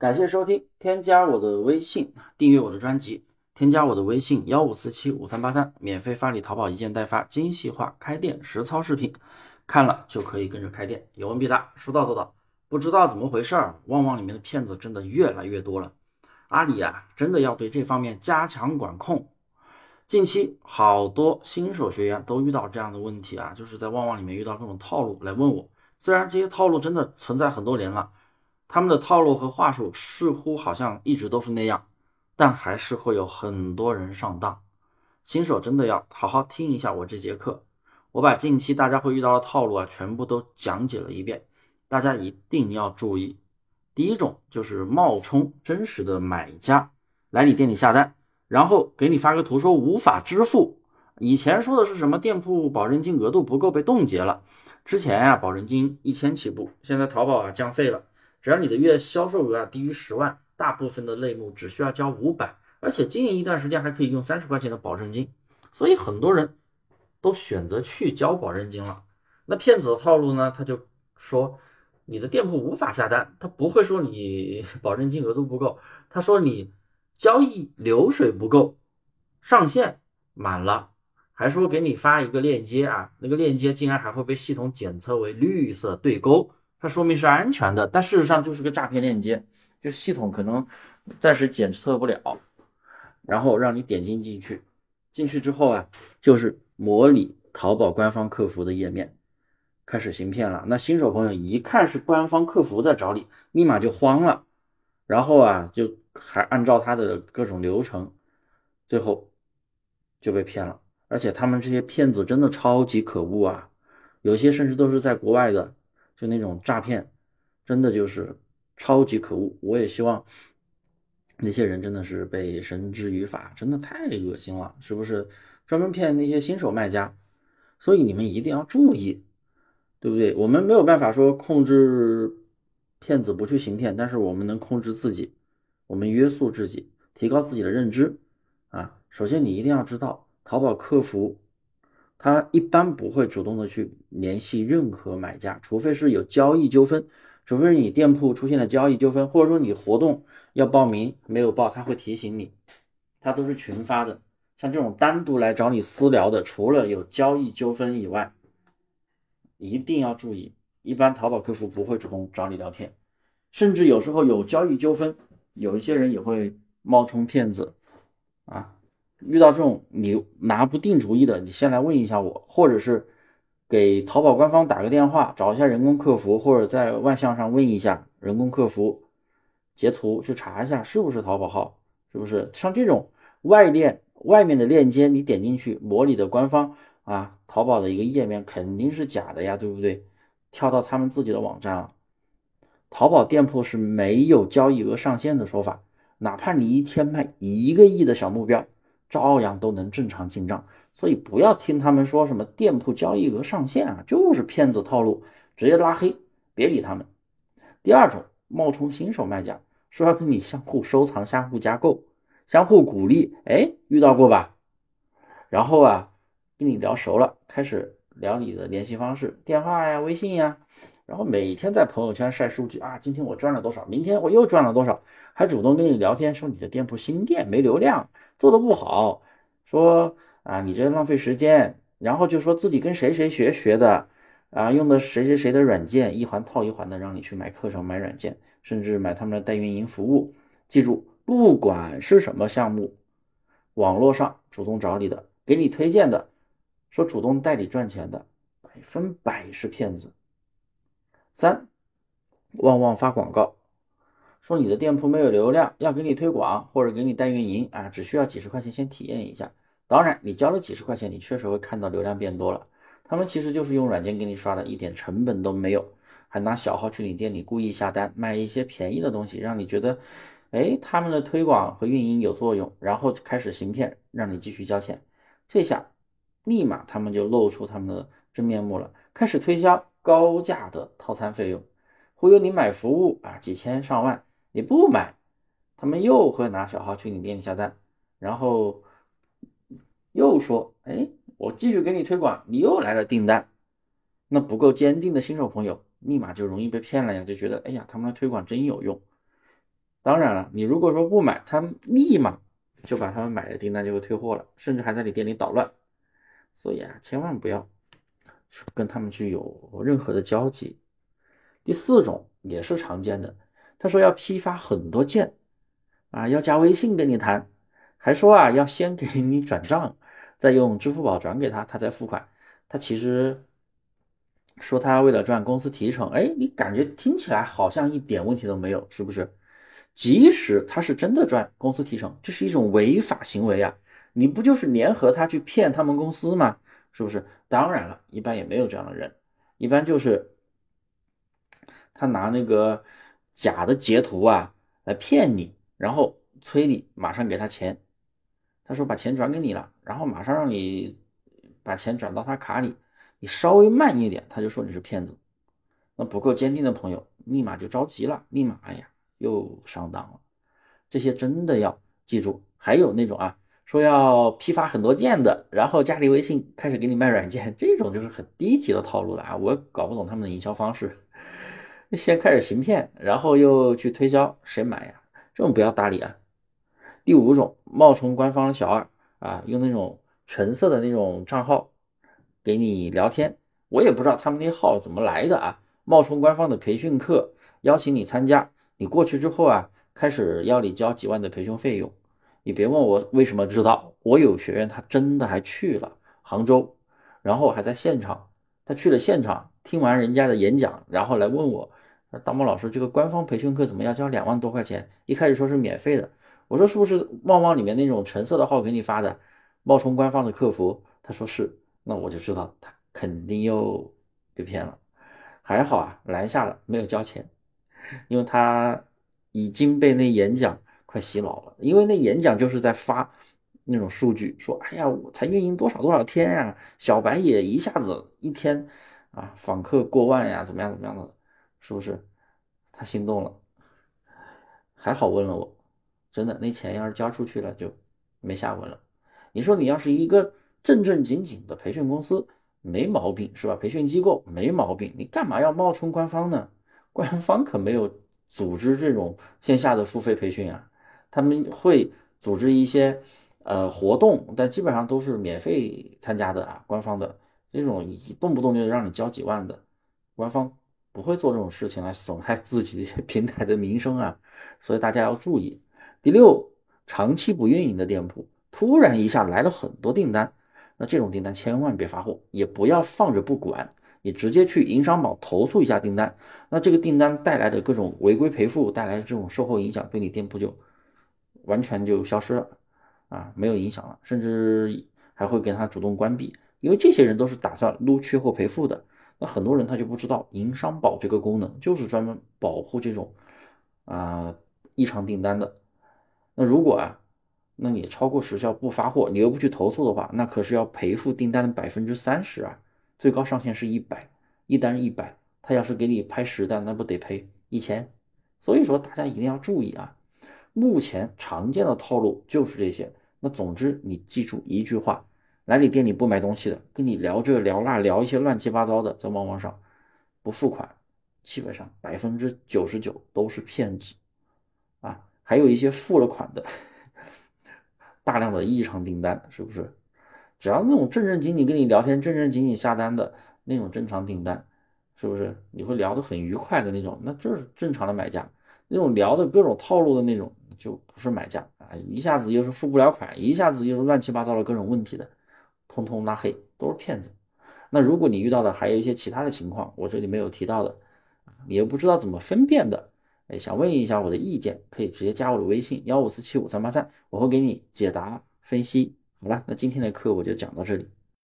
感谢收听，添加我的微信，订阅我的专辑，添加我的微信幺五四七五三八三，免费发你淘宝一件代发精细化开店实操视频，看了就可以跟着开店，有问必答，说到做到。不知道怎么回事儿，旺旺里面的骗子真的越来越多了，阿里啊，真的要对这方面加强管控。近期好多新手学员都遇到这样的问题啊，就是在旺旺里面遇到各种套路来问我，虽然这些套路真的存在很多年了。他们的套路和话术似乎好像一直都是那样，但还是会有很多人上当。新手真的要好好听一下我这节课，我把近期大家会遇到的套路啊全部都讲解了一遍，大家一定要注意。第一种就是冒充真实的买家来你店里下单，然后给你发个图说无法支付。以前说的是什么店铺保证金额度不够被冻结了，之前呀保证金一千起步，现在淘宝啊降费了。只要你的月销售额啊低于十万，大部分的类目只需要交五百，而且经营一段时间还可以用三十块钱的保证金，所以很多人都选择去交保证金了。那骗子的套路呢？他就说你的店铺无法下单，他不会说你 保证金额度不够，他说你交易流水不够，上限满了，还说给你发一个链接啊，那个链接竟然还会被系统检测为绿色对勾。它说明是安全的，但事实上就是个诈骗链接，就系统可能暂时检测不了，然后让你点进进去，进去之后啊，就是模拟淘宝官方客服的页面，开始行骗了。那新手朋友一看是官方客服在找你，立马就慌了，然后啊，就还按照他的各种流程，最后就被骗了。而且他们这些骗子真的超级可恶啊，有些甚至都是在国外的。就那种诈骗，真的就是超级可恶。我也希望那些人真的是被绳之于法，真的太恶心了，是不是？专门骗那些新手卖家，所以你们一定要注意，对不对？我们没有办法说控制骗子不去行骗，但是我们能控制自己，我们约束自己，提高自己的认知啊。首先，你一定要知道淘宝客服。他一般不会主动的去联系任何买家，除非是有交易纠纷，除非是你店铺出现了交易纠纷，或者说你活动要报名没有报，他会提醒你。他都是群发的，像这种单独来找你私聊的，除了有交易纠纷以外，一定要注意，一般淘宝客服不会主动找你聊天，甚至有时候有交易纠纷，有一些人也会冒充骗子啊。遇到这种你拿不定主意的，你先来问一下我，或者是给淘宝官方打个电话，找一下人工客服，或者在万象上问一下人工客服，截图去查一下是不是淘宝号，是不是？像这种外链外面的链接，你点进去模拟的官方啊，淘宝的一个页面肯定是假的呀，对不对？跳到他们自己的网站了，淘宝店铺是没有交易额上限的说法，哪怕你一天卖一个亿的小目标。照样都能正常进账，所以不要听他们说什么店铺交易额上限啊，就是骗子套路，直接拉黑，别理他们。第二种，冒充新手卖家，说要跟你相互收藏、相互加购、相互鼓励，哎，遇到过吧？然后啊，跟你聊熟了，开始聊你的联系方式、电话呀、微信呀，然后每天在朋友圈晒数据啊，今天我赚了多少，明天我又赚了多少，还主动跟你聊天，说你的店铺新店没流量。做的不好，说啊你这浪费时间，然后就说自己跟谁谁学学的，啊用的谁谁谁的软件，一环套一环的让你去买课程、买软件，甚至买他们的代运营服务。记住，不管是什么项目，网络上主动找你的，给你推荐的，说主动代理赚钱的，百分百是骗子。三，旺旺发广告。说你的店铺没有流量，要给你推广或者给你代运营啊，只需要几十块钱先体验一下。当然，你交了几十块钱，你确实会看到流量变多了。他们其实就是用软件给你刷的，一点成本都没有，还拿小号去你店里故意下单，卖一些便宜的东西，让你觉得，哎，他们的推广和运营有作用，然后开始行骗，让你继续交钱。这下，立马他们就露出他们的真面目了，开始推销高价的套餐费用，忽悠你买服务啊，几千上万。你不买，他们又会拿小号去你店里下单，然后又说：“哎，我继续给你推广，你又来了订单。”那不够坚定的新手朋友，立马就容易被骗了呀，就觉得：“哎呀，他们的推广真有用。”当然了，你如果说不买，他立马就把他们买的订单就会退货了，甚至还在你店里捣乱。所以啊，千万不要跟他们去有任何的交集。第四种也是常见的，他说要批发很多件啊，要加微信跟你谈，还说啊要先给你转账，再用支付宝转给他，他再付款。他其实说他为了赚公司提成，哎，你感觉听起来好像一点问题都没有，是不是？即使他是真的赚公司提成，这是一种违法行为啊！你不就是联合他去骗他们公司吗？是不是？当然了，一般也没有这样的人，一般就是他拿那个假的截图啊来骗你，然后催你马上给他钱。他说把钱转给你了，然后马上让你把钱转到他卡里，你稍微慢一点，他就说你是骗子。那不够坚定的朋友，立马就着急了，立马哎呀。又上当了，这些真的要记住。还有那种啊，说要批发很多件的，然后加你微信开始给你卖软件，这种就是很低级的套路了啊！我搞不懂他们的营销方式，先开始行骗，然后又去推销，谁买呀？这种不要搭理啊。第五种，冒充官方小二啊，用那种纯色的那种账号给你聊天，我也不知道他们那号怎么来的啊，冒充官方的培训课，邀请你参加。你过去之后啊，开始要你交几万的培训费用。你别问我为什么知道，我有学员他真的还去了杭州，然后还在现场。他去了现场，听完人家的演讲，然后来问我，大毛老师，这个官方培训课怎么要交两万多块钱？一开始说是免费的，我说是不是旺旺里面那种橙色的号给你发的，冒充官方的客服？他说是，那我就知道他肯定又被骗了。还好啊，拦下了，没有交钱。因为他已经被那演讲快洗脑了，因为那演讲就是在发那种数据，说哎呀，我才运营多少多少天呀，小白也一下子一天啊访客过万呀，怎么样怎么样的，是不是？他心动了，还好问了我，真的那钱要是交出去了就没下文了。你说你要是一个正正经经的培训公司，没毛病是吧？培训机构没毛病，你干嘛要冒充官方呢？官方可没有组织这种线下的付费培训啊，他们会组织一些呃活动，但基本上都是免费参加的啊。官方的这种一动不动就让你交几万的，官方不会做这种事情来损害自己 平台的名声啊，所以大家要注意。第六，长期不运营的店铺，突然一下来了很多订单，那这种订单千万别发货，也不要放着不管。你直接去营商宝投诉一下订单，那这个订单带来的各种违规赔付带来的这种售后影响，对你店铺就完全就消失了啊，没有影响了，甚至还会给他主动关闭，因为这些人都是打算撸缺货赔付的。那很多人他就不知道营商保这个功能就是专门保护这种啊异常订单的。那如果啊，那你超过时效不发货，你又不去投诉的话，那可是要赔付订单的百分之三十啊。最高上限是一百，一单一百，他要是给你拍十单，那不得赔一千？所以说大家一定要注意啊！目前常见的套路就是这些。那总之你记住一句话：来你店里不买东西的，跟你聊这聊那，聊一些乱七八糟的，在旺旺上不付款，基本上百分之九十九都是骗子啊！还有一些付了款的，大量的异常订单，是不是？只要那种正正经经跟你聊天、正正经经下单的那种正常订单，是不是你会聊得很愉快的那种？那就是正常的买家。那种聊的各种套路的那种，就不是买家啊！一下子又是付不了款，一下子又是乱七八糟的各种问题的，通通拉黑，都是骗子。那如果你遇到的还有一些其他的情况，我这里没有提到的，你又不知道怎么分辨的，哎，想问一下我的意见，可以直接加我的微信幺五四七五三八三，我会给你解答分析。好了，那今天的课我就讲到这里。